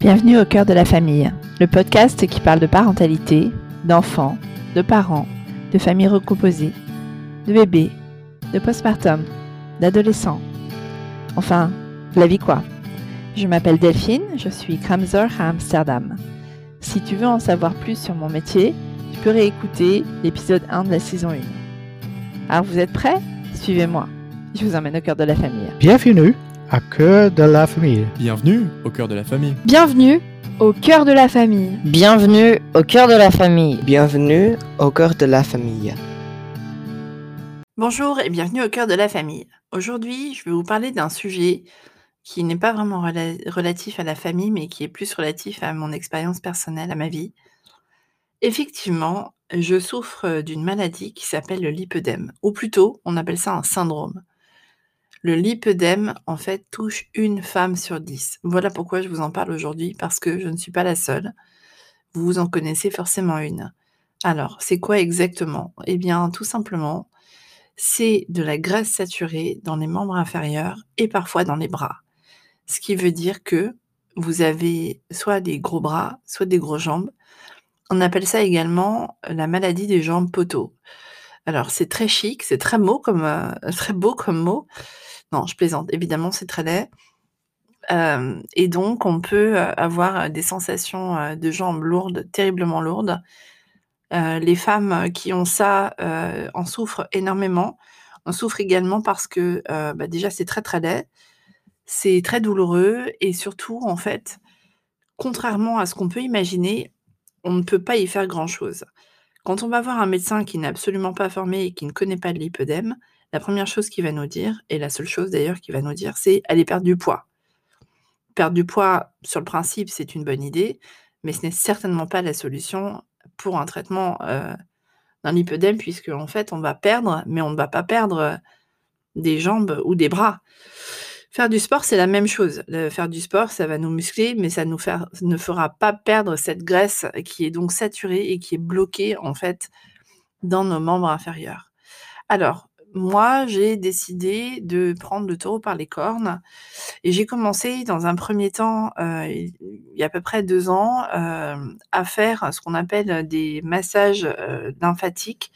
Bienvenue au cœur de la famille, le podcast qui parle de parentalité, d'enfants, de parents, de familles recomposées, de bébés, de postpartum, d'adolescents. Enfin, la vie quoi. Je m'appelle Delphine, je suis Kramzer à Amsterdam. Si tu veux en savoir plus sur mon métier, tu peux réécouter l'épisode 1 de la saison 1. Alors vous êtes prêts? Suivez-moi. Je vous emmène au cœur de la famille. Bienvenue à Cœur de la famille. Bienvenue au cœur de la famille. Bienvenue au cœur de la famille. Bienvenue au cœur de la famille. Bienvenue au cœur de la famille. Bonjour et bienvenue au cœur de la famille. Aujourd'hui, je vais vous parler d'un sujet qui n'est pas vraiment rela- relatif à la famille, mais qui est plus relatif à mon expérience personnelle, à ma vie. Effectivement, je souffre d'une maladie qui s'appelle le lipœdème, ou plutôt, on appelle ça un syndrome. Le lipœdème, en fait, touche une femme sur dix. Voilà pourquoi je vous en parle aujourd'hui, parce que je ne suis pas la seule. Vous en connaissez forcément une. Alors, c'est quoi exactement? Eh bien, tout simplement, c'est de la graisse saturée dans les membres inférieurs et parfois dans les bras. Ce qui veut dire que vous avez soit des gros bras, soit des grosses jambes. On appelle ça également la maladie des jambes poteaux. Alors, c'est très chic, c'est très euh, très beau comme mot. Non, je plaisante. Évidemment, c'est très laid. Euh, et donc, on peut euh, avoir des sensations euh, de jambes lourdes, terriblement lourdes. Euh, les femmes qui ont ça euh, en souffrent énormément. On souffre également parce que euh, bah, déjà, c'est très très laid, c'est très douloureux et surtout, en fait, contrairement à ce qu'on peut imaginer, on ne peut pas y faire grand-chose. Quand on va voir un médecin qui n'est absolument pas formé et qui ne connaît pas de lipœdème, la première chose qu'il va nous dire, et la seule chose d'ailleurs qu'il va nous dire, c'est aller perdre du poids. Perdre du poids, sur le principe, c'est une bonne idée, mais ce n'est certainement pas la solution pour un traitement euh, d'un lipœdème, puisque en fait, on va perdre, mais on ne va pas perdre euh, des jambes ou des bras. Faire du sport, c'est la même chose. Faire du sport, ça va nous muscler, mais ça nous ne fera pas perdre cette graisse qui est donc saturée et qui est bloquée en fait dans nos membres inférieurs. Alors, moi, j'ai décidé de prendre le taureau par les cornes et j'ai commencé dans un premier temps, euh, il y a à peu près deux ans, euh, à faire ce qu'on appelle des massages euh, lymphatiques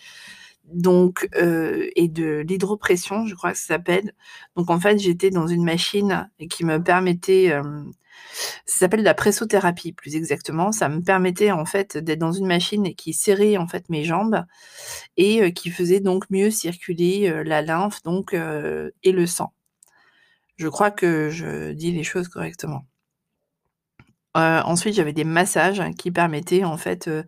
donc, et de l'hydropression, je crois que ça s'appelle. Donc, en fait, j'étais dans une machine qui me permettait, ça s'appelle la pressothérapie plus exactement. Ça me permettait en fait d'être dans une machine qui serrait en fait mes jambes et euh, qui faisait donc mieux circuler euh, la lymphe donc euh, et le sang. Je crois que je dis les choses correctement. Euh, ensuite, j'avais des massages qui permettaient en fait euh,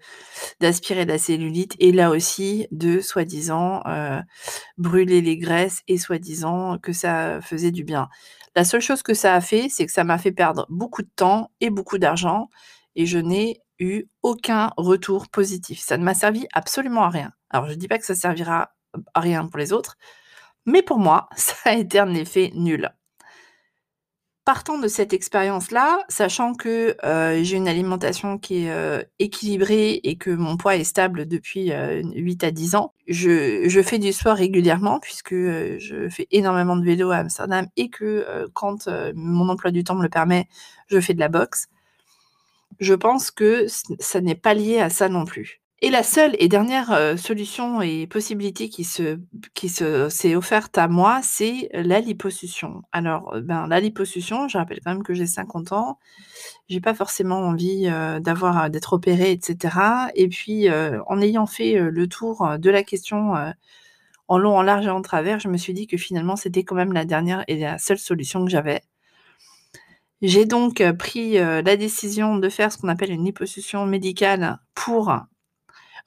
d'aspirer la cellulite et là aussi de soi-disant euh, brûler les graisses et soi-disant que ça faisait du bien. La seule chose que ça a fait, c'est que ça m'a fait perdre beaucoup de temps et beaucoup d'argent et je n'ai eu aucun retour positif. Ça ne m'a servi absolument à rien. Alors, je ne dis pas que ça servira à rien pour les autres, mais pour moi, ça a été un effet nul. Partant de cette expérience-là, sachant que euh, j'ai une alimentation qui est euh, équilibrée et que mon poids est stable depuis euh, 8 à 10 ans, je, je fais du sport régulièrement puisque euh, je fais énormément de vélo à Amsterdam et que euh, quand euh, mon emploi du temps me le permet, je fais de la boxe. Je pense que ça n'est pas lié à ça non plus. Et la seule et dernière euh, solution et possibilité qui se qui se s'est offerte à moi, c'est la liposuction. Alors, euh, ben, la liposuction, je rappelle quand même que j'ai 50 ans. J'ai pas forcément envie euh, d'avoir d'être opérée, etc. Et puis, en ayant fait le tour de la question en long, en large et en travers, je me suis dit que finalement, c'était quand même la dernière et la seule solution que j'avais. J'ai donc pris la décision de faire ce qu'on appelle une liposuction médicale pour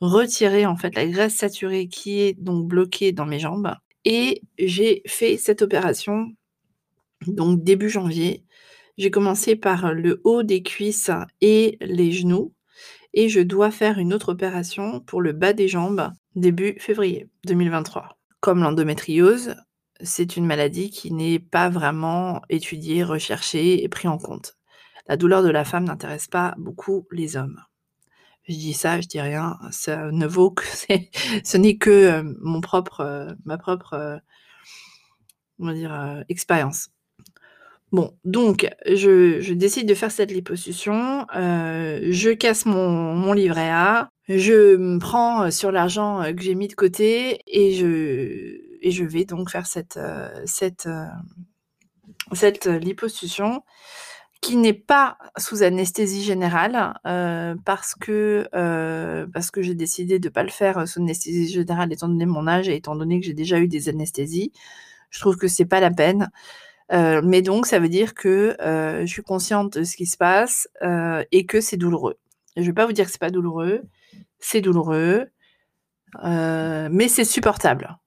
retirer en fait la graisse saturée qui est donc bloquée dans mes jambes. Et j'ai fait cette opération donc début janvier. J'ai commencé par le haut des cuisses et les genoux. Et je dois faire une autre opération pour le bas des jambes début février 2023. Comme l'endométriose, c'est une maladie qui n'est pas vraiment étudiée, recherchée et prise en compte. La douleur de la femme n'intéresse pas beaucoup les hommes. Je dis ça, je dis rien, ça ne vaut que ce n'est que, heu, mon propre, heu, ma propre, comment dire? Expérience. Bon, donc je décide de faire cette liposuction, je casse mon mon livret A, je me prends, sur l'argent, que j'ai mis de côté et je et je vais donc faire cette, cette, cette liposuction qui n'est pas sous anesthésie générale, heu, parce que, heu, parce que j'ai décidé de pas le faire sous anesthésie générale étant donné mon âge et étant donné que j'ai déjà eu des anesthésies. Je trouve que c'est pas la peine. Heu, mais donc ça veut dire que, heu, je suis consciente de ce qui se passe, heu, et que c'est douloureux. Je vais pas vous dire que c'est pas douloureux, c'est douloureux, heu, mais c'est supportable.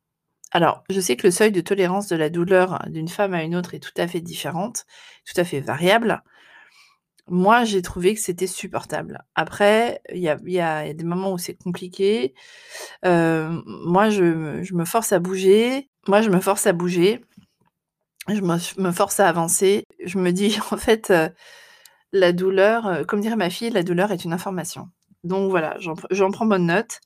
Alors, je sais que le seuil de tolérance de la douleur d'une femme à une autre est tout à fait différente, tout à fait variable. Moi, j'ai trouvé que c'était supportable. Après, il y a des moments où c'est compliqué. Heu, moi, je me force à bouger. Moi, je me force à bouger. Je me force à avancer. Je me dis en fait, heu, la douleur, heu, comme dirait ma fille: «La douleur est une information». Donc voilà, j'en prends bonne note.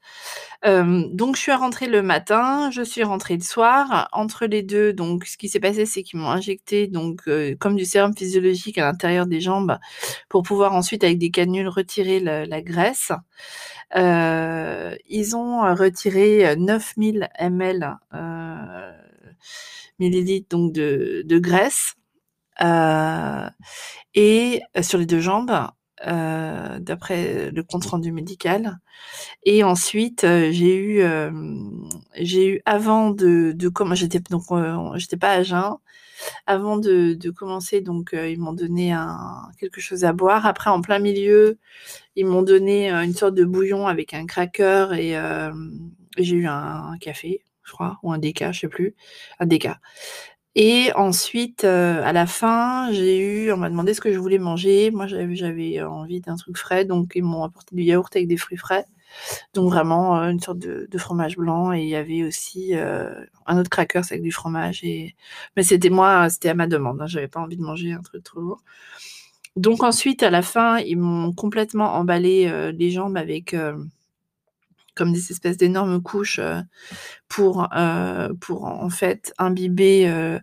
Donc je suis rentrée le matin, je suis rentrée le soir. Entre les 2, donc ce qui s'est passé, c'est qu'ils m'ont injecté donc comme du sérum physiologique à l'intérieur des jambes pour pouvoir ensuite avec des canules retirer la graisse. Ils ont retiré 9000 ml, millilitres de graisse, et sur les 2 jambes, heu, d'après le compte rendu médical et ensuite, heu, j'ai eu, hem, j'ai eu avant de de comme j'étais donc j'étais pas à jeun. Avant de commencer donc ils m'ont donné quelque chose à boire. Après en plein milieu, ils m'ont donné, une sorte de bouillon avec un cracker et j'ai eu un café, je crois, ou un déca, je sais plus, un déca et ensuite, heu, à la fin, j'ai eu on m'a demandé ce que je voulais manger. Moi, j'avais envie d'un truc frais, donc ils m'ont apporté du yaourt avec des fruits frais. Donc vraiment, heu, une sorte de de fromage blanc et il y avait aussi, heu, un autre crackers avec du fromage et mais c'était moi, c'était à ma demande, hein, j'avais pas envie de manger un truc trop lourd. Donc ensuite, à la fin, ils m'ont complètement emballé, heu, les jambes avec, hem, comme des espèces d'énormes couches, heu, pour, pour en fait imbiber, heu,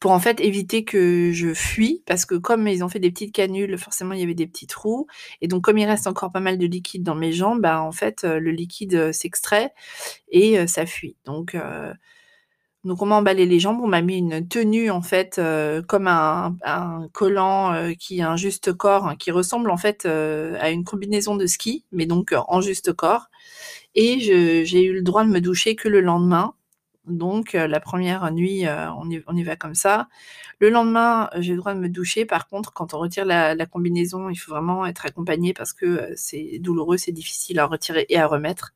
pour en fait éviter que je fuie parce que comme ils ont fait des petites canules, forcément il y avait des petits trous et donc comme il reste encore pas mal de liquide dans mes jambes, bah, en fait, le liquide, s'extrait et ça fuit. Donc donc on m'a emballé les jambes, on m'a mis une tenue en fait, heu, comme un collant, heu, qui est un juste corps, qui ressemble en fait, heu, à une combinaison de ski, mais donc en juste corps et j'ai eu le droit de me doucher que le lendemain. Donc la 1re nuit, on y va comme ça. Le lendemain, j'ai le droit de me doucher. Par contre, quand on retire la combinaison, il faut vraiment être accompagné parce que, c'est douloureux, c'est difficile à retirer et à remettre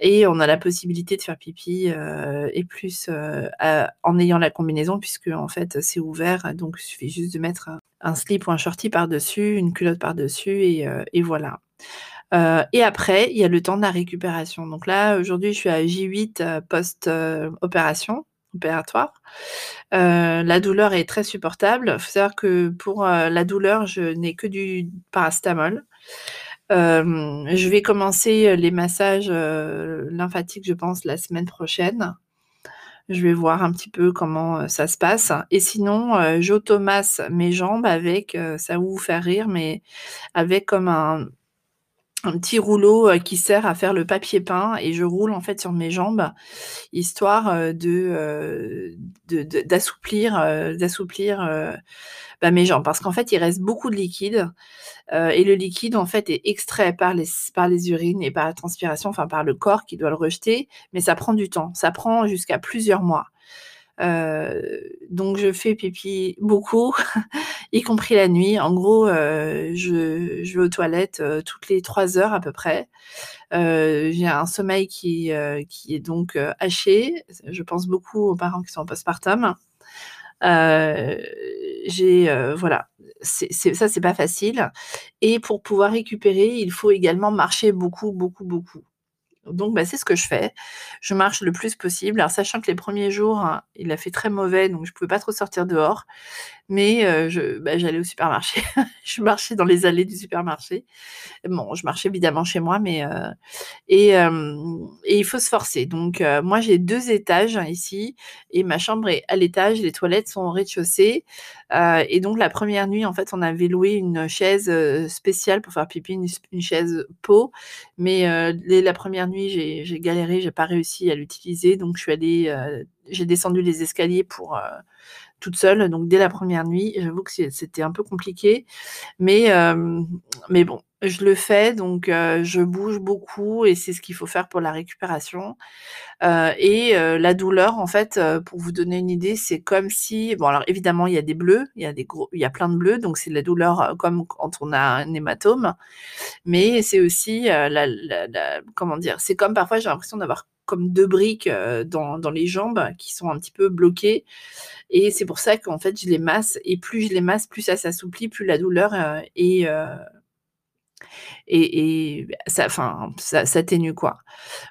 et on a la possibilité de faire pipi, heu et plus, heu, à en ayant la combinaison puisqu'en fait, c'est ouvert, donc il suffit juste de mettre un slip ou un shorty par-dessus, une culotte par-dessus et et voilà. Et après, il y a le temps de la récupération. Donc là, aujourd'hui, je suis à J8 post, heu, opération, opératoire. La douleur est très supportable. Il faut savoir que pour, la douleur, je n'ai que du paracétamol. Hem, je vais commencer les massages, heu, lymphatiques, je pense, la semaine prochaine. Je vais voir un petit peu comment ça se passe et sinon, j'automasse mes jambes avec, ça va vous faire rire, mais avec comme un un petit rouleau, heu, qui sert à faire le papier peint et je roule en fait sur mes jambes, histoire, heu, de, heu, de d'assouplir, d'assouplir, bah, mes jambes. Parce qu'en fait, il reste beaucoup de liquide, et le liquide en fait est extrait par les par les urines et par la transpiration, enfin par le corps qui doit le rejeter, mais ça prend du temps. Ça prend jusqu'à plusieurs mois. Donc je fais pipi beaucoup, y compris la nuit. En gros, je vais aux toilettes, toutes les 3 heures à peu près. J'ai un sommeil qui, qui est donc, haché. Je pense beaucoup aux parents qui sont en postpartum. J'ai, voilà, ça, c'est pas facile et pour pouvoir récupérer, il faut également marcher beaucoup, beaucoup, beaucoup. Donc bah, c'est ce que je fais. Je marche le plus possible. Alors sachant que les 1ers jours, il a fait très mauvais, donc je pouvais pas trop sortir dehors. Mais heu, je bah, j'allais au supermarché. Je marchais dans les allées du supermarché. Bon, je marchais évidemment chez moi, mais heu et hem et il faut se forcer. Donc moi, j'ai 2 étages ici et ma chambre est à l'étage, les toilettes sont au rez-de-chaussée, et donc la première nuit, en fait, on avait loué une chaise, spéciale pour faire pipi, une chaise pot, mais dès la première nuit, j'ai j'ai galéré, j'ai pas réussi à l'utiliser, donc je suis allée, j'ai descendu les escaliers pour, heu toute seule, donc dès la première nuit, j'avoue que c'était un peu compliqué, mais hem, mais bon, je le fais donc heu, je bouge beaucoup et c'est ce qu'il faut faire pour la récupération, heu et heu, la douleur en fait, pour vous donner une idée, c'est comme si bon alors évidemment il y a des bleus, il y a des gros il y a plein de bleus donc c'est de la douleur, comme quand on a un hématome, mais c'est aussi, la la la comment dire? C'est comme parfois j'ai l'impression d'avoir comme 2 briques, dans dans les jambes qui sont un petit peu bloquées et c'est pour ça qu'en fait, je les masse et plus je les masse, plus ça s'assouplit, plus la douleur, est, et ça enfin, ça s'atténue, quoi.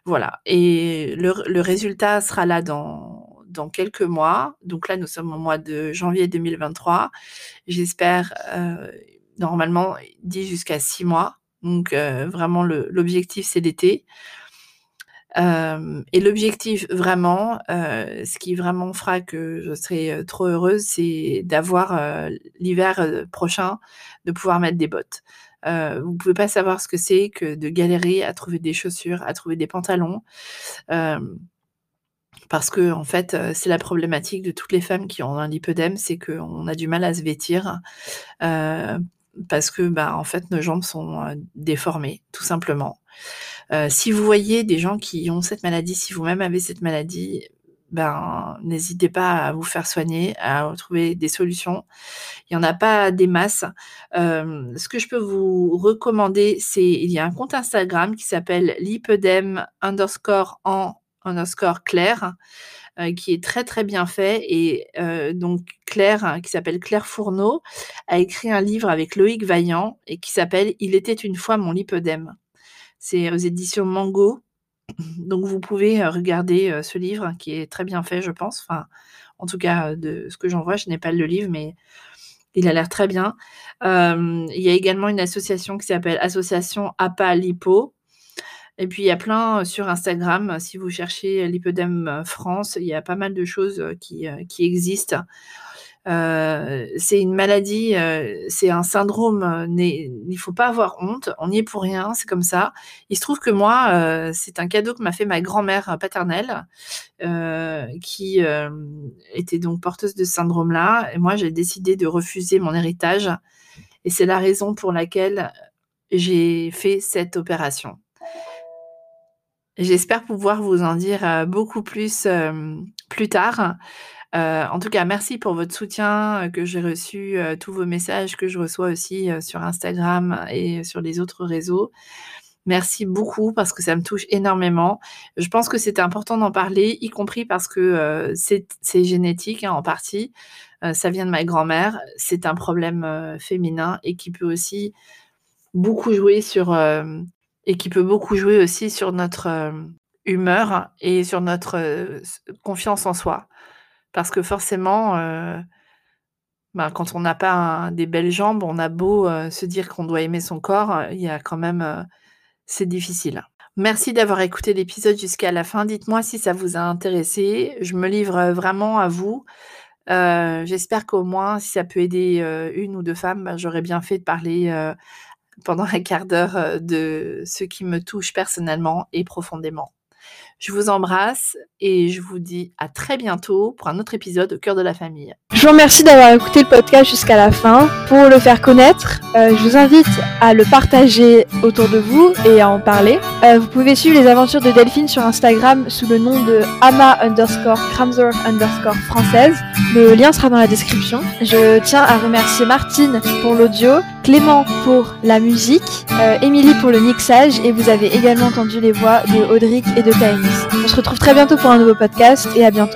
Voilà et le résultat sera là dans quelques mois. Donc là, nous sommes au mois de janvier 2023. J'espère, heu, normalement 10 jusqu'à 6 mois. Donc heu, vraiment l'objectif, c'est l'été. Hem et l'objectif vraiment, heu, ce qui vraiment fera que je serai, heu, trop heureuse, c'est d'avoir, l'hiver, prochain, de pouvoir mettre des bottes. Vous pouvez pas savoir ce que c'est que de galérer à trouver des chaussures, à trouver des pantalons, parce qu'en fait, heu, c'est la problématique de toutes les femmes qui ont un lipœdème, c'est qu'on a du mal à se vêtir, parce que, bah, en fait, nos jambes sont, déformées, tout simplement. Heu, si vous voyez des gens qui ont cette maladie, si vous-même avez cette maladie, ben, n'hésitez pas à vous faire soigner, à trouver des solutions. Il y en a pas des masses. Hem, ce que je peux vous recommander, c'est il y a un compte Instagram qui s'appelle lipœdème underscore en underscore Claire, heu, qui est très, très bien fait et heu, donc Claire, qui s'appelle Claire Fourneau, a écrit un livre avec Loïc Vaillant et qui s'appelle «Il était une fois mon lipœdème». C'est aux éditions Mango, donc vous pouvez, heu, regarder, heu, ce livre qui est très bien fait, je pense. En tout cas, de ce que j'en vois, je n'ai pas le livre, mais il a l'air très bien. Il y a également une association qui s'appelle Association APA Lipo et puis il y a plein, heu, sur Instagram, si vous cherchez Lipœdème France, il y a pas mal de choses, qui existent. Heu, c'est une maladie, heu, c'est un syndrome, n'est il faut pas avoir honte, on n'y est pour rien, c'est comme ça. Il se trouve que moi, c'est un cadeau que m'a fait ma grand-mère paternelle, qui, était donc porteuse de ce syndrome-là et moi, j'ai décidé de refuser mon héritage et c'est la raison pour laquelle j'ai fait cette opération. J'espère pouvoir vous en dire, beaucoup plus, plus tard. Heu, en tout cas, merci pour votre soutien, heu, que j'ai reçu, heu, tous vos messages que je reçois aussi, sur Instagram et sur les autres réseaux. Merci beaucoup parce que ça me touche énormément. Je pense que c'est important d'en parler, y compris parce que, c'est génétique, hein, en partie. Ça vient de ma grand-mère. C'est un problème, féminin et qui peut aussi beaucoup jouer sur, et qui peut beaucoup jouer aussi sur notre, humeur et sur notre, confiance en soi. Parce que forcément, heu, ben, quand on n'a pas un des belles jambes, on a beau, heu, se dire qu'on doit aimer son corps, heu, il y a quand même, c'est difficile. Merci d'avoir écouté l'épisode jusqu'à la fin. Dites-moi si ça vous a intéressé. Je me livre, vraiment à vous. J'espère qu'au moins, si ça peut aider, 1 ou 2 femmes, bah, j'aurais bien fait de parler, pendant 1/4 d'heure, heu, de ce qui me touche personnellement et profondément. Je vous embrasse et je vous dis à très bientôt pour un autre épisode au cœur de la famille. Je vous remercie d'avoir écouté le podcast jusqu'à la fin. Pour le faire connaître, heu, je vous invite à le partager autour de vous et à en parler. Heu, vous pouvez suivre les aventures de Delphine sur Instagram sous le nom de ama_kramsdorff_française. Le lien sera dans la description. Je tiens à remercier Martine pour l'audio, Clément pour la musique, heu, Émilie pour le mixage et vous avez également entendu les voix de Audric et de Taïnis. On se retrouve très bientôt pour un nouveau podcast et à bientôt.